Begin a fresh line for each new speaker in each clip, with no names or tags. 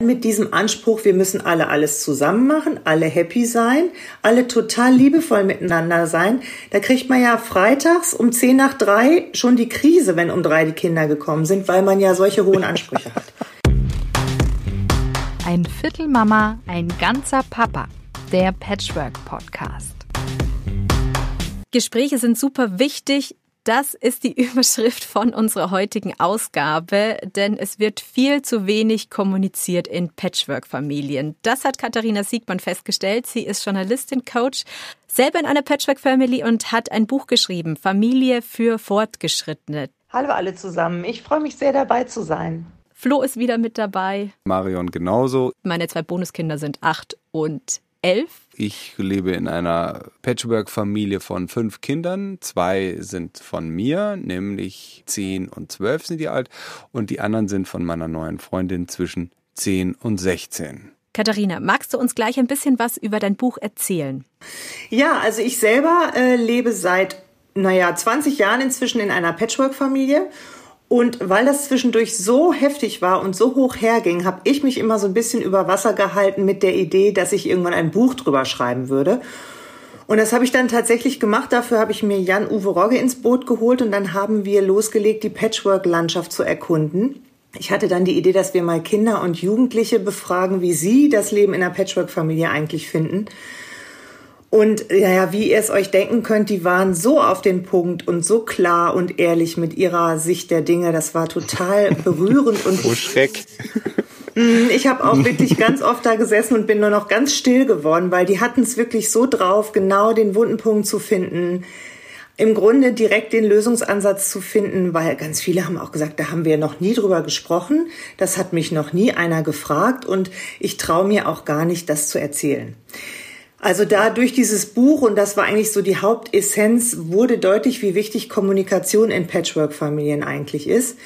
Mit diesem Anspruch, wir müssen alle alles zusammen machen, alle happy sein, alle total liebevoll miteinander sein. Da kriegt man ja freitags um 10 nach 3 schon die Krise, wenn um drei die Kinder gekommen sind, weil man ja solche hohen Ansprüche hat.
Ein Viertel Mama, ein ganzer Papa. Der Patchwork Podcast. Gespräche sind super wichtig, das ist die Überschrift von unserer heutigen Ausgabe, denn es wird viel zu wenig kommuniziert in Patchwork-Familien. Das hat Katharina Siegmann festgestellt. Sie ist Journalistin, Coach, selber in einer Patchwork-Family und hat ein Buch geschrieben, Familie für Fortgeschrittene.
Hallo alle zusammen, ich freue mich sehr dabei zu sein.
Flo ist wieder mit dabei.
Marion genauso.
Meine zwei Bonuskinder sind acht und elf.
Ich lebe in einer Patchwork-Familie von fünf Kindern. Zwei sind von mir, nämlich zehn und zwölf sind die alt. Und die anderen sind von meiner neuen Freundin zwischen zehn und sechzehn.
Katharina, magst du uns gleich ein bisschen was über dein Buch erzählen?
Ja, also ich selber äh, lebe seit, naja, 20 Jahren inzwischen in einer Patchwork-Familie und weil das zwischendurch so heftig war und so hoch herging, habe ich mich immer so ein bisschen über Wasser gehalten mit der Idee, dass ich irgendwann ein Buch drüber schreiben würde. Und das habe ich dann tatsächlich gemacht. Dafür habe ich mir Jan-Uwe Rogge ins Boot geholt und dann haben wir losgelegt, die Patchwork-Landschaft zu erkunden. Ich hatte dann die Idee, dass wir mal Kinder und Jugendliche befragen, wie sie das Leben in einer Patchwork-Familie eigentlich finden. Und ja, ja, wie ihr es euch denken könnt, die waren so auf den Punkt und so klar und ehrlich mit ihrer Sicht der Dinge. Das war total berührend und
oh Schreck.
Mhm, ich habe auch wirklich ganz oft da gesessen und bin nur noch ganz still geworden, weil die hatten es wirklich so drauf, genau den wunden Punkt zu finden. Im Grunde direkt den Lösungsansatz zu finden, weil ganz viele haben auch gesagt, da haben wir noch nie drüber gesprochen. Das hat mich noch nie einer gefragt und ich traue mir auch gar nicht, das zu erzählen. Also da durch dieses Buch, und das war eigentlich so die Hauptessenz, wurde deutlich, wie wichtig Kommunikation in Patchwork-Familien eigentlich ist.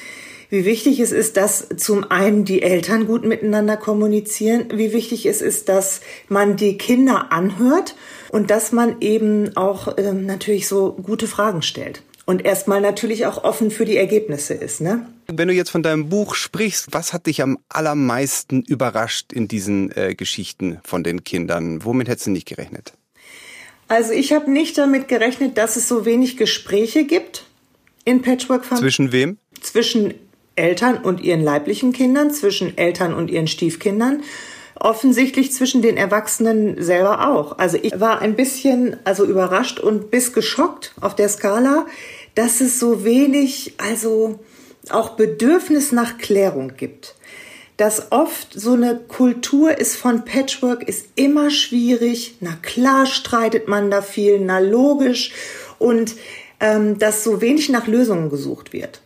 Wie wichtig es ist, dass zum einen die Eltern gut miteinander kommunizieren, wie wichtig es ist, dass man die Kinder anhört und dass man eben auch ähm, natürlich so gute Fragen stellt und erstmal natürlich auch offen für die Ergebnisse ist. Ne?
Wenn du jetzt von deinem Buch sprichst, was hat dich am allermeisten überrascht in diesen äh, Geschichten von den Kindern? Womit hättest du nicht gerechnet?
Also ich habe nicht damit gerechnet, dass es so wenig Gespräche gibt in Patchwork-Familien.
Zwischen wem?
Zwischen Eltern und ihren leiblichen Kindern, zwischen Eltern und ihren Stiefkindern offensichtlich zwischen den Erwachsenen selber auch. Also ich war ein bisschen also überrascht und bis geschockt auf der Skala, dass es so wenig, also auch Bedürfnis nach Klärung gibt. Dass oft so eine Kultur ist von Patchwork, ist immer schwierig. Na klar streitet man da viel, na logisch. Und ähm, dass so wenig nach Lösungen gesucht wird.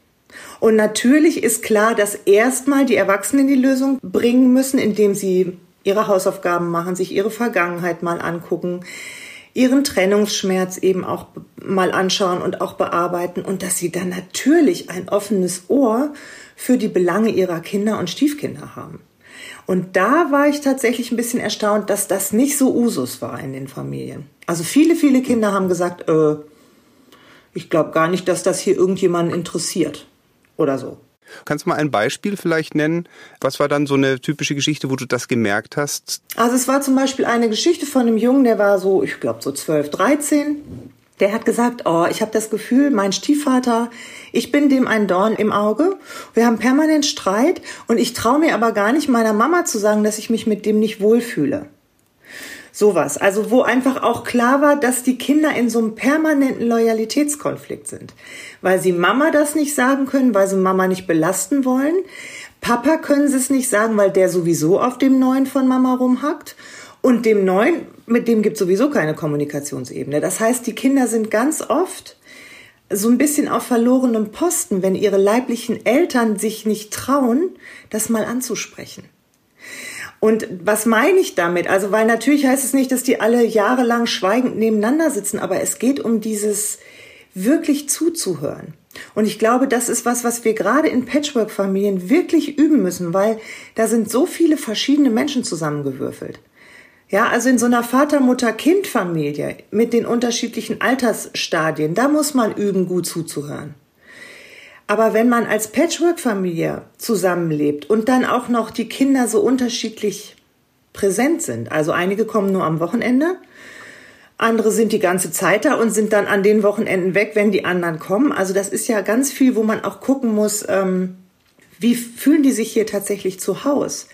Und natürlich ist klar, dass erstmal die Erwachsenen die Lösung bringen müssen, indem sie ihre Hausaufgaben machen, sich ihre Vergangenheit mal angucken, ihren Trennungsschmerz eben auch mal anschauen und auch bearbeiten und dass sie dann natürlich ein offenes Ohr für die Belange ihrer Kinder und Stiefkinder haben. Und da war ich tatsächlich ein bisschen erstaunt, dass das nicht so Usus war in den Familien. Also viele, viele Kinder haben gesagt, äh, ich glaube gar nicht, dass das hier irgendjemanden interessiert oder so.
Kannst du mal ein Beispiel vielleicht nennen? Was war dann so eine typische Geschichte, wo du das gemerkt hast?
Also es war zum Beispiel eine Geschichte von einem Jungen, der war so, ich glaube so 12, 13. Der hat gesagt, oh, ich habe das Gefühl, mein Stiefvater, ich bin dem ein Dorn im Auge. Wir haben permanent Streit und ich traue mir aber gar nicht meiner Mama zu sagen, dass ich mich mit dem nicht wohlfühle. Sowas. Also wo einfach auch klar war, dass die Kinder in so einem permanenten Loyalitätskonflikt sind. Weil sie Mama das nicht sagen können, weil sie Mama nicht belasten wollen. Papa können sie es nicht sagen, weil der sowieso auf dem Neuen von Mama rumhackt. Und dem Neuen, mit dem gibt sowieso keine Kommunikationsebene. Das heißt, die Kinder sind ganz oft so ein bisschen auf verlorenem Posten, wenn ihre leiblichen Eltern sich nicht trauen, das mal anzusprechen. Und was meine ich damit? Also, weil natürlich heißt es nicht, dass die alle jahrelang schweigend nebeneinander sitzen, aber es geht um dieses wirklich zuzuhören. Und ich glaube, das ist was, was wir gerade in Patchwork-Familien wirklich üben müssen, weil da sind so viele verschiedene Menschen zusammengewürfelt. Ja, also in so einer Vater-Mutter-Kind-Familie mit den unterschiedlichen Altersstadien, da muss man üben, gut zuzuhören. Aber wenn man als Patchwork-Familie zusammenlebt und dann auch noch die Kinder so unterschiedlich präsent sind, also einige kommen nur am Wochenende, andere sind die ganze Zeit da und sind dann an den Wochenenden weg, wenn die anderen kommen. Also das ist ja ganz viel, wo man auch gucken muss, ähm, wie fühlen die sich hier tatsächlich zu Hause?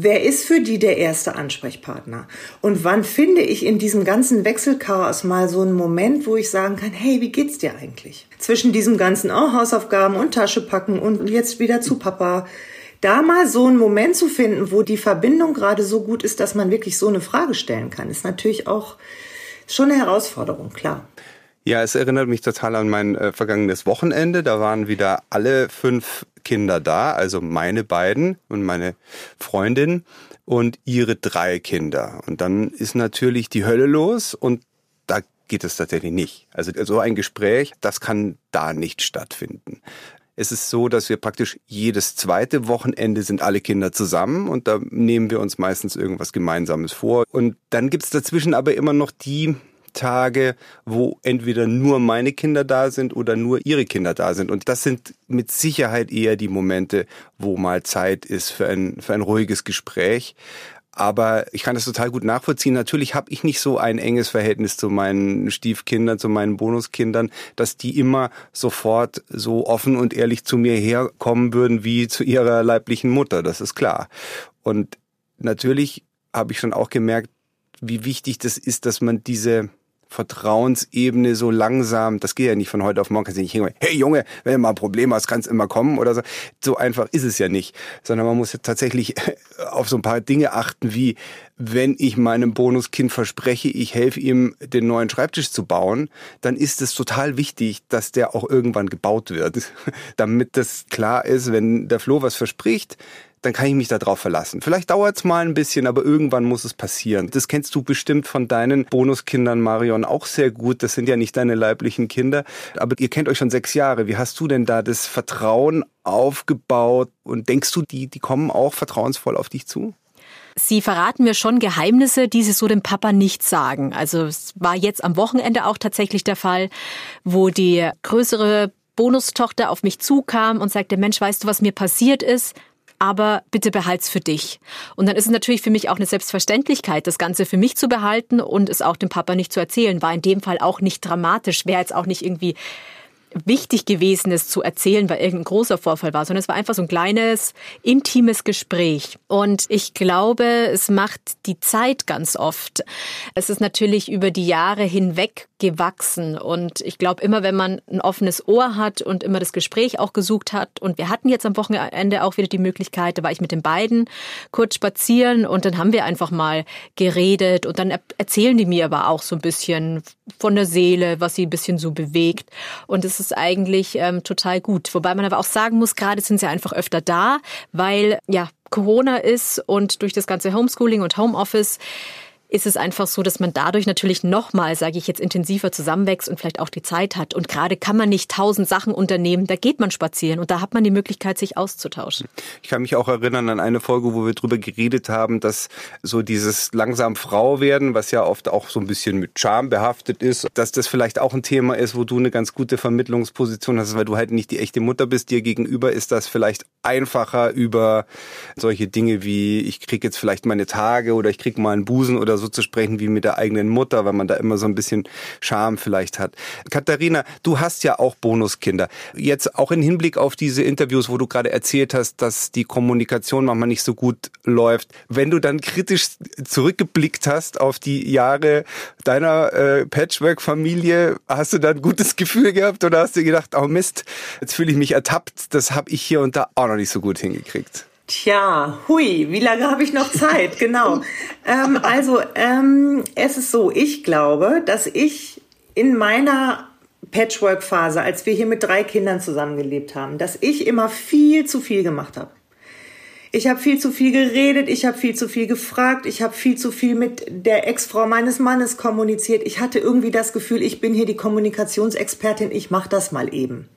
Wer ist für die der erste Ansprechpartner? Und wann finde ich in diesem ganzen Wechselchaos mal so einen Moment, wo ich sagen kann, hey, wie geht's dir eigentlich? Zwischen diesem ganzen oh, Hausaufgaben und Tasche packen und jetzt wieder zu Papa. Da mal so einen Moment zu finden, wo die Verbindung gerade so gut ist, dass man wirklich so eine Frage stellen kann, ist natürlich auch schon eine Herausforderung, klar.
Ja, es erinnert mich total an mein äh, vergangenes Wochenende. Da waren wieder alle fünf Kinder da, also meine beiden und meine Freundin und ihre drei Kinder. Und dann ist natürlich die Hölle los und da geht es tatsächlich nicht. Also so ein Gespräch, das kann da nicht stattfinden. Es ist so, dass wir praktisch jedes zweite Wochenende sind alle Kinder zusammen und da nehmen wir uns meistens irgendwas Gemeinsames vor. Und dann gibt's dazwischen aber immer noch die Tage, wo entweder nur meine Kinder da sind oder nur ihre Kinder da sind. Und das sind mit Sicherheit eher die Momente, wo mal Zeit ist für ein, für ein ruhiges Gespräch. Aber ich kann das total gut nachvollziehen. Natürlich habe ich nicht so ein enges Verhältnis zu meinen Stiefkindern, zu meinen Bonuskindern, dass die immer sofort so offen und ehrlich zu mir herkommen würden wie zu ihrer leiblichen Mutter. Das ist klar. Und natürlich habe ich schon auch gemerkt, wie wichtig das ist, dass man diese Vertrauensebene so langsam, das geht ja nicht von heute auf morgen, kannst du nicht hingehen, hey Junge, wenn du mal ein Problem hast, kannst du immer kommen oder so. So einfach ist es ja nicht, sondern man muss ja tatsächlich auf so ein paar Dinge achten, wie wenn ich meinem Bonuskind verspreche, ich helfe ihm, den neuen Schreibtisch zu bauen, dann ist es total wichtig, dass der auch irgendwann gebaut wird, damit das klar ist, wenn der Flo was verspricht, dann kann ich mich darauf verlassen. Vielleicht dauert es mal ein bisschen, aber irgendwann muss es passieren. Das kennst du bestimmt von deinen Bonuskindern, Marion, auch sehr gut. Das sind ja nicht deine leiblichen Kinder, aber ihr kennt euch schon sechs Jahre. Wie hast du denn da das Vertrauen aufgebaut? Und denkst du, die, die kommen auch vertrauensvoll auf dich zu?
Sie verraten mir schon Geheimnisse, die Sie so dem Papa nicht sagen. Also es war jetzt am Wochenende auch tatsächlich der Fall, wo die größere Bonustochter auf mich zukam und sagte, Mensch, weißt du, was mir passiert ist? Aber bitte behalt's für dich. Und dann ist es natürlich für mich auch eine Selbstverständlichkeit, das Ganze für mich zu behalten und es auch dem Papa nicht zu erzählen. War in dem Fall auch nicht dramatisch, wäre jetzt auch nicht irgendwie wichtig gewesen ist zu erzählen, weil irgendein großer Vorfall war, sondern es war einfach so ein kleines, intimes Gespräch. Und ich glaube, es macht die Zeit ganz oft. Es ist natürlich über die Jahre hinweg gewachsen. Und ich glaube, immer wenn man ein offenes Ohr hat und immer das Gespräch auch gesucht hat, und wir hatten jetzt am Wochenende auch wieder die Möglichkeit, da war ich mit den beiden kurz spazieren und dann haben wir einfach mal geredet und dann erzählen die mir aber auch so ein bisschen von der Seele, was sie ein bisschen so bewegt. Und es ist eigentlich ähm, total gut. Wobei man aber auch sagen muss, gerade sind sie einfach öfter da, weil ja Corona ist und durch das ganze Homeschooling und Homeoffice ist es einfach so, dass man dadurch natürlich nochmal, sage ich jetzt, intensiver zusammenwächst und vielleicht auch die Zeit hat. Und gerade kann man nicht tausend Sachen unternehmen, da geht man spazieren und da hat man die Möglichkeit, sich auszutauschen.
Ich kann mich auch erinnern an eine Folge, wo wir drüber geredet haben, dass so dieses langsam Frau werden, was ja oft auch so ein bisschen mit Charme behaftet ist, dass das vielleicht auch ein Thema ist, wo du eine ganz gute Vermittlungsposition hast, weil du halt nicht die echte Mutter bist. Dir gegenüber ist das vielleicht einfacher über solche Dinge wie ich krieg jetzt vielleicht meine Tage oder ich krieg mal einen Busen oder so zu sprechen wie mit der eigenen Mutter, weil man da immer so ein bisschen Scham vielleicht hat. Katharina, du hast ja auch Bonuskinder. Jetzt auch im Hinblick auf diese Interviews, wo du gerade erzählt hast, dass die Kommunikation manchmal nicht so gut läuft. Wenn du dann kritisch zurückgeblickt hast auf die Jahre deiner äh, Patchwork-Familie, hast du da ein gutes Gefühl gehabt oder hast du gedacht, oh Mist, jetzt fühle ich mich ertappt, das habe ich hier und da auch noch nicht so gut hingekriegt?
Tja, hui, wie lange habe ich noch Zeit? Genau. ähm, also, ähm, es ist so, ich glaube, dass ich in meiner Patchwork-Phase, als wir hier mit drei Kindern zusammengelebt haben, dass ich immer viel zu viel gemacht habe. Ich habe viel zu viel geredet, ich habe viel zu viel gefragt, ich habe viel zu viel mit der Ex-Frau meines Mannes kommuniziert. Ich hatte irgendwie das Gefühl, ich bin hier die Kommunikationsexpertin, ich mache das mal eben.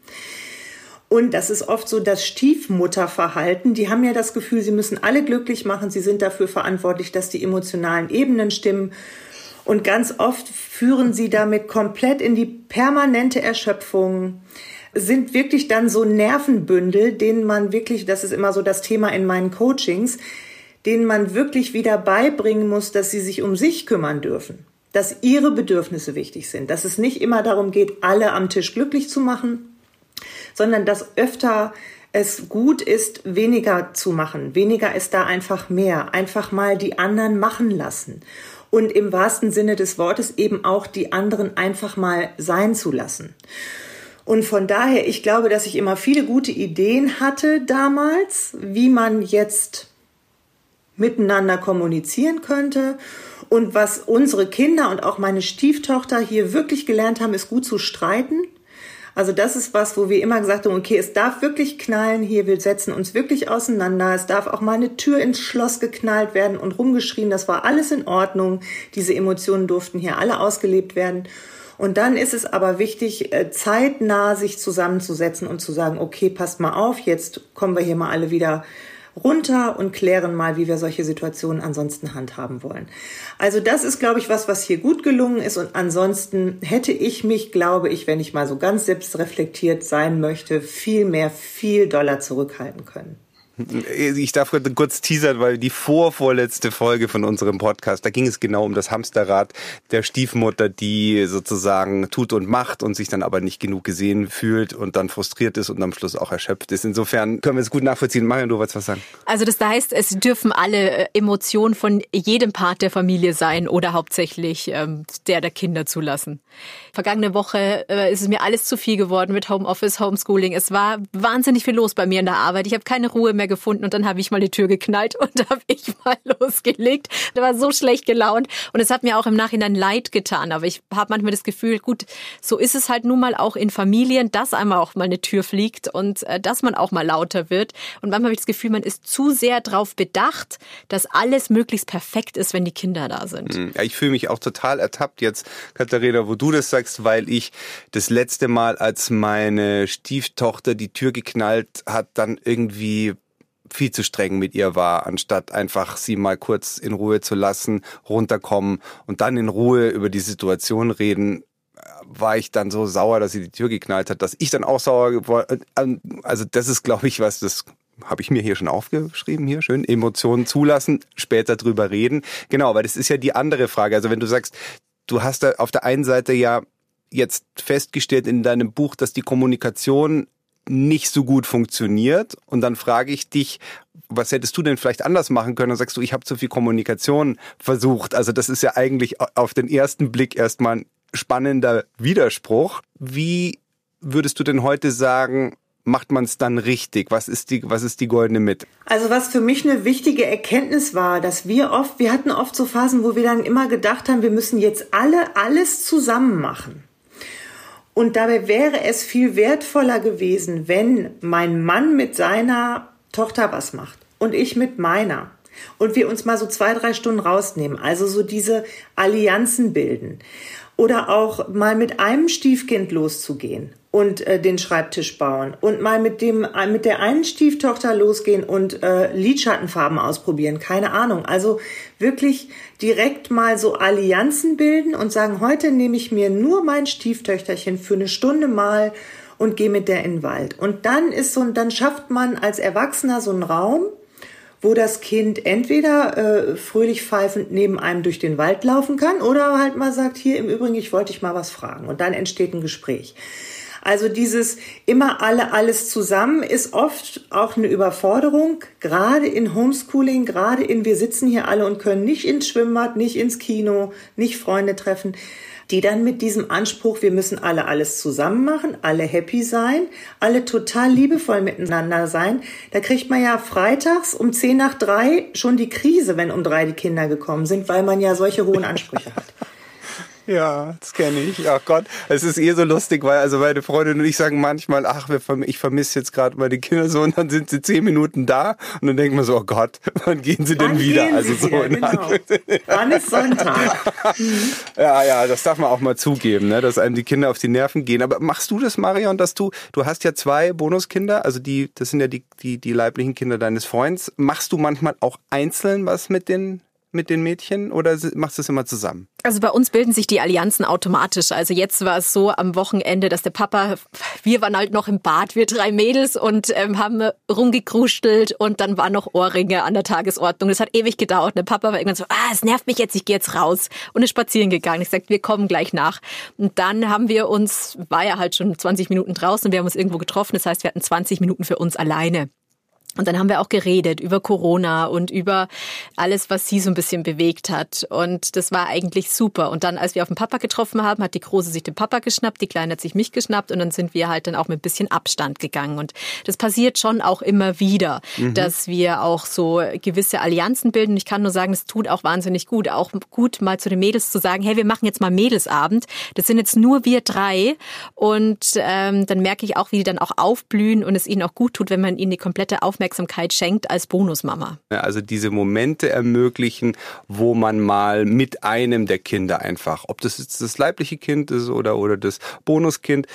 Und das ist oft so das Stiefmutterverhalten. Die haben ja das Gefühl, sie müssen alle glücklich machen. Sie sind dafür verantwortlich, dass die emotionalen Ebenen stimmen. Und ganz oft führen sie damit komplett in die permanente Erschöpfung. sind wirklich dann so Nervenbündel, denen man wirklich, das ist immer so das Thema in meinen Coachings, denen man wirklich wieder beibringen muss, dass sie sich um sich kümmern dürfen, dass ihre Bedürfnisse wichtig sind, dass es nicht immer darum geht, alle am Tisch glücklich zu machen, sondern dass öfter es gut ist, weniger zu machen. Weniger ist da einfach mehr. Einfach mal die anderen machen lassen. Und im wahrsten Sinne des Wortes eben auch die anderen einfach mal sein zu lassen. Und von daher, ich glaube, dass ich immer viele gute Ideen hatte damals, wie man jetzt miteinander kommunizieren könnte. Und was unsere Kinder und auch meine Stieftochter hier wirklich gelernt haben, ist gut zu streiten. Also das ist was, wo wir immer gesagt haben, okay, es darf wirklich knallen hier, wir setzen uns wirklich auseinander. Es darf auch mal eine Tür ins Schloss geknallt werden und rumgeschrien, das war alles in Ordnung. Diese Emotionen durften hier alle ausgelebt werden. Und dann ist es aber wichtig, äh, zeitnah sich zusammenzusetzen und zu sagen, okay, passt mal auf, jetzt kommen wir hier mal alle wieder runter und klären mal, wie wir solche Situationen ansonsten handhaben wollen. Also das ist, glaube ich, was, was hier gut gelungen ist. Und ansonsten hätte ich mich, glaube ich, wenn ich mal so ganz selbstreflektiert sein möchte, viel mehr, viel doller zurückhalten können.
Ich darf kurz teasern, weil die vorvorletzte Folge von unserem Podcast, da ging es genau um das Hamsterrad der Stiefmutter, die sozusagen tut und macht und sich dann aber nicht genug gesehen fühlt und dann frustriert ist und am Schluss auch erschöpft ist. Insofern können wir es gut nachvollziehen. Marion, du wolltest was sagen?
Also das heißt, es dürfen alle äh, Emotionen von jedem Part der Familie sein oder hauptsächlich ähm, der der Kinder zulassen. Vergangene Woche äh, ist es mir alles zu viel geworden mit Homeoffice, Homeschooling. Es war wahnsinnig viel los bei mir in der Arbeit. Ich habe keine Ruhe mehr gefunden und dann habe ich mal die Tür geknallt und habe ich mal losgelegt. Da war so schlecht gelaunt und es hat mir auch im Nachhinein leid getan. Aber ich habe manchmal das Gefühl, gut, so ist es halt nun mal auch in Familien, dass einmal auch mal eine Tür fliegt und äh, dass man auch mal lauter wird. Und manchmal habe ich das Gefühl, man ist zu sehr darauf bedacht, dass alles möglichst perfekt ist, wenn die Kinder da sind.
Hm, ich fühle mich auch total ertappt jetzt, Katharina, wo du das sagst, weil ich das letzte Mal, als meine Stieftochter die Tür geknallt hat, dann irgendwie viel zu streng mit ihr war, anstatt einfach sie mal kurz in Ruhe zu lassen, runterkommen und dann in Ruhe über die Situation reden, war ich dann so sauer, dass sie die Tür geknallt hat, dass ich dann auch sauer geworden. Also das ist, glaube ich, was das habe ich mir hier schon aufgeschrieben hier schön Emotionen zulassen, später drüber reden. Genau, weil das ist ja die andere Frage. Also wenn du sagst, du hast da auf der einen Seite ja jetzt festgestellt in deinem Buch, dass die Kommunikation nicht so gut funktioniert. Und dann frage ich dich, was hättest du denn vielleicht anders machen können? Und sagst du, ich habe zu viel Kommunikation versucht. Also das ist ja eigentlich auf den ersten Blick erstmal ein spannender Widerspruch. Wie würdest du denn heute sagen, macht man es dann richtig? Was ist die, was ist die goldene Mitte?
Also was für mich eine wichtige Erkenntnis war, dass wir oft, wir hatten oft so Phasen, wo wir dann immer gedacht haben, wir müssen jetzt alle alles zusammen machen. Und dabei wäre es viel wertvoller gewesen, wenn mein Mann mit seiner Tochter was macht und ich mit meiner. Und wir uns mal so zwei, drei Stunden rausnehmen. Also so diese Allianzen bilden. Oder auch mal mit einem Stiefkind loszugehen und äh, den Schreibtisch bauen und mal mit dem äh, mit der einen Stieftochter losgehen und äh, Lidschattenfarben ausprobieren, keine Ahnung. Also wirklich direkt mal so Allianzen bilden und sagen, heute nehme ich mir nur mein Stieftöchterchen für eine Stunde mal und gehe mit der in den Wald. Und dann ist so dann schafft man als Erwachsener so einen Raum, wo das Kind entweder äh, fröhlich pfeifend neben einem durch den Wald laufen kann oder halt mal sagt, hier im Übrigen, ich wollte dich mal was fragen. Und dann entsteht ein Gespräch. Also dieses immer alle alles zusammen ist oft auch eine Überforderung, gerade in Homeschooling, gerade in wir sitzen hier alle und können nicht ins Schwimmbad, nicht ins Kino, nicht Freunde treffen die dann mit diesem Anspruch, wir müssen alle alles zusammen machen, alle happy sein, alle total liebevoll miteinander sein. Da kriegt man ja freitags um zehn nach drei schon die Krise, wenn um drei die Kinder gekommen sind, weil man ja solche hohen Ansprüche hat.
Ja, das kenne ich. Ach Gott, es ist eh so lustig, weil also meine Freundin und ich sagen manchmal, ach, ich vermisse jetzt gerade meine Kinder so und dann sind sie zehn Minuten da und dann denkt man so, oh Gott, wann gehen sie
wann
denn wieder?
also so wieder, genau. Wann ist Sonntag?
ja, ja, das darf man auch mal zugeben, ne, dass einem die Kinder auf die Nerven gehen. Aber machst du das, Marion, dass du, du hast ja zwei Bonuskinder, also die, das sind ja die, die, die leiblichen Kinder deines Freunds. Machst du manchmal auch einzeln was mit den mit den Mädchen oder machst du es immer zusammen?
Also bei uns bilden sich die Allianzen automatisch. Also jetzt war es so am Wochenende, dass der Papa, wir waren halt noch im Bad, wir drei Mädels und ähm, haben rumgekrustelt und dann waren noch Ohrringe an der Tagesordnung. Das hat ewig gedauert. Der Papa war irgendwann so, ah, es nervt mich jetzt, ich gehe jetzt raus und ist spazieren gegangen. Ich sagte, wir kommen gleich nach. Und dann haben wir uns, war ja halt schon 20 Minuten draußen, wir haben uns irgendwo getroffen. Das heißt, wir hatten 20 Minuten für uns alleine. Und dann haben wir auch geredet über Corona und über alles, was sie so ein bisschen bewegt hat. Und das war eigentlich super. Und dann, als wir auf den Papa getroffen haben, hat die Große sich den Papa geschnappt, die Kleine hat sich mich geschnappt und dann sind wir halt dann auch mit ein bisschen Abstand gegangen. Und das passiert schon auch immer wieder, mhm. dass wir auch so gewisse Allianzen bilden. Ich kann nur sagen, es tut auch wahnsinnig gut. Auch gut mal zu den Mädels zu sagen, hey, wir machen jetzt mal Mädelsabend. Das sind jetzt nur wir drei. Und ähm, dann merke ich auch, wie die dann auch aufblühen und es ihnen auch gut tut, wenn man ihnen die komplette Aufmerksamkeit Aufmerksamkeit schenkt als Bonusmama.
Also diese Momente ermöglichen, wo man mal mit einem der Kinder einfach, ob das jetzt das leibliche Kind ist oder, oder das Bonuskind,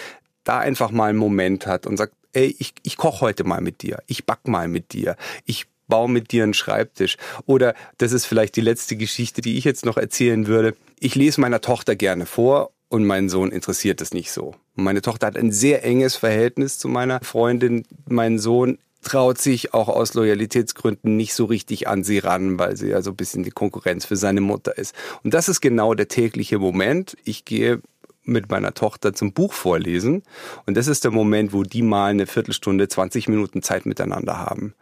da einfach mal einen Moment hat und sagt, ey, ich, ich koche heute mal mit dir, ich back mal mit dir, ich baue mit dir einen Schreibtisch. Oder das ist vielleicht die letzte Geschichte, die ich jetzt noch erzählen würde. Ich lese meiner Tochter gerne vor und mein Sohn interessiert es nicht so. Meine Tochter hat ein sehr enges Verhältnis zu meiner Freundin. Mein Sohn traut sich auch aus Loyalitätsgründen nicht so richtig an sie ran, weil sie ja so ein bisschen die Konkurrenz für seine Mutter ist. Und das ist genau der tägliche Moment. Ich gehe mit meiner Tochter zum Buch vorlesen. Und das ist der Moment, wo die mal eine Viertelstunde, 20 Minuten Zeit miteinander haben.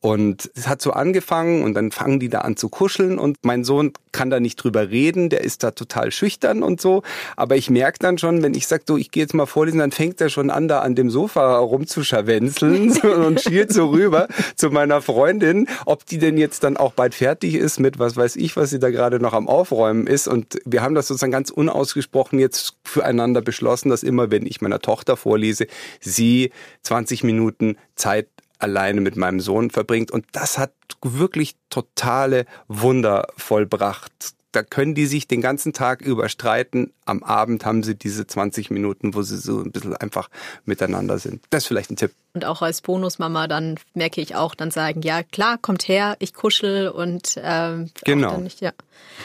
Und es hat so angefangen und dann fangen die da an zu kuscheln und mein Sohn kann da nicht drüber reden, der ist da total schüchtern und so. Aber ich merke dann schon, wenn ich sage, so, ich gehe jetzt mal vorlesen, dann fängt er schon an, da an dem Sofa rumzuscharwenzeln und schielt so rüber zu meiner Freundin, ob die denn jetzt dann auch bald fertig ist mit was weiß ich, was sie da gerade noch am Aufräumen ist. Und wir haben das sozusagen ganz unausgesprochen jetzt füreinander beschlossen, dass immer, wenn ich meiner Tochter vorlese, sie 20 Minuten Zeit alleine mit meinem Sohn verbringt. Und das hat wirklich totale Wunder vollbracht. Da können die sich den ganzen Tag überstreiten. Am Abend haben sie diese 20 Minuten, wo sie so ein bisschen einfach miteinander sind. Das ist vielleicht ein Tipp.
Und auch als Bonusmama dann merke ich auch dann sagen, ja klar, kommt her, ich kuschel und ähm,
genau.
Nicht, ja.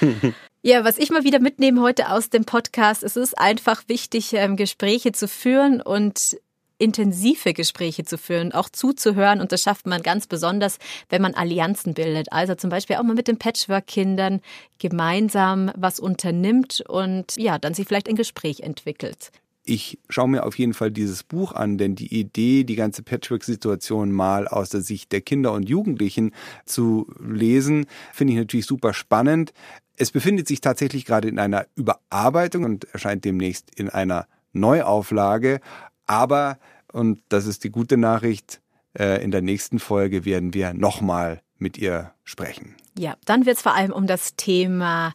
Ja, was ich mal wieder mitnehme heute aus dem Podcast, es ist einfach wichtig, ähm, Gespräche zu führen und intensive Gespräche zu führen, auch zuzuhören. Und das schafft man ganz besonders, wenn man Allianzen bildet. Also zum Beispiel auch mal mit den Patchwork-Kindern gemeinsam was unternimmt und ja, dann sich vielleicht ein Gespräch entwickelt.
Ich schaue mir auf jeden Fall dieses Buch an, denn die Idee, die ganze Patchwork-Situation mal aus der Sicht der Kinder und Jugendlichen zu lesen, finde ich natürlich super spannend. Es befindet sich tatsächlich gerade in einer Überarbeitung und erscheint demnächst in einer Neuauflage. Aber, und das ist die gute Nachricht, äh, in der nächsten Folge werden wir nochmal mit ihr sprechen.
Ja, dann wird es vor allem um das Thema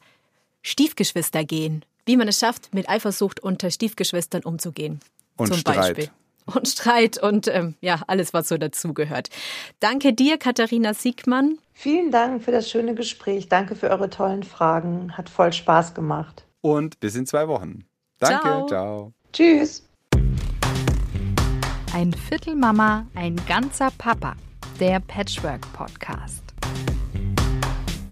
Stiefgeschwister gehen. Wie man es schafft, mit Eifersucht unter Stiefgeschwistern umzugehen.
Und zum Streit. Beispiel
und Streit und ähm, ja, alles, was so dazugehört. Danke dir, Katharina Siegmann.
Vielen Dank für das schöne Gespräch. Danke für eure tollen Fragen. Hat voll Spaß gemacht.
Und bis in zwei Wochen. Danke, ciao. ciao.
Tschüss.
Ein Viertel Mama, ein ganzer Papa. Der Patchwork Podcast.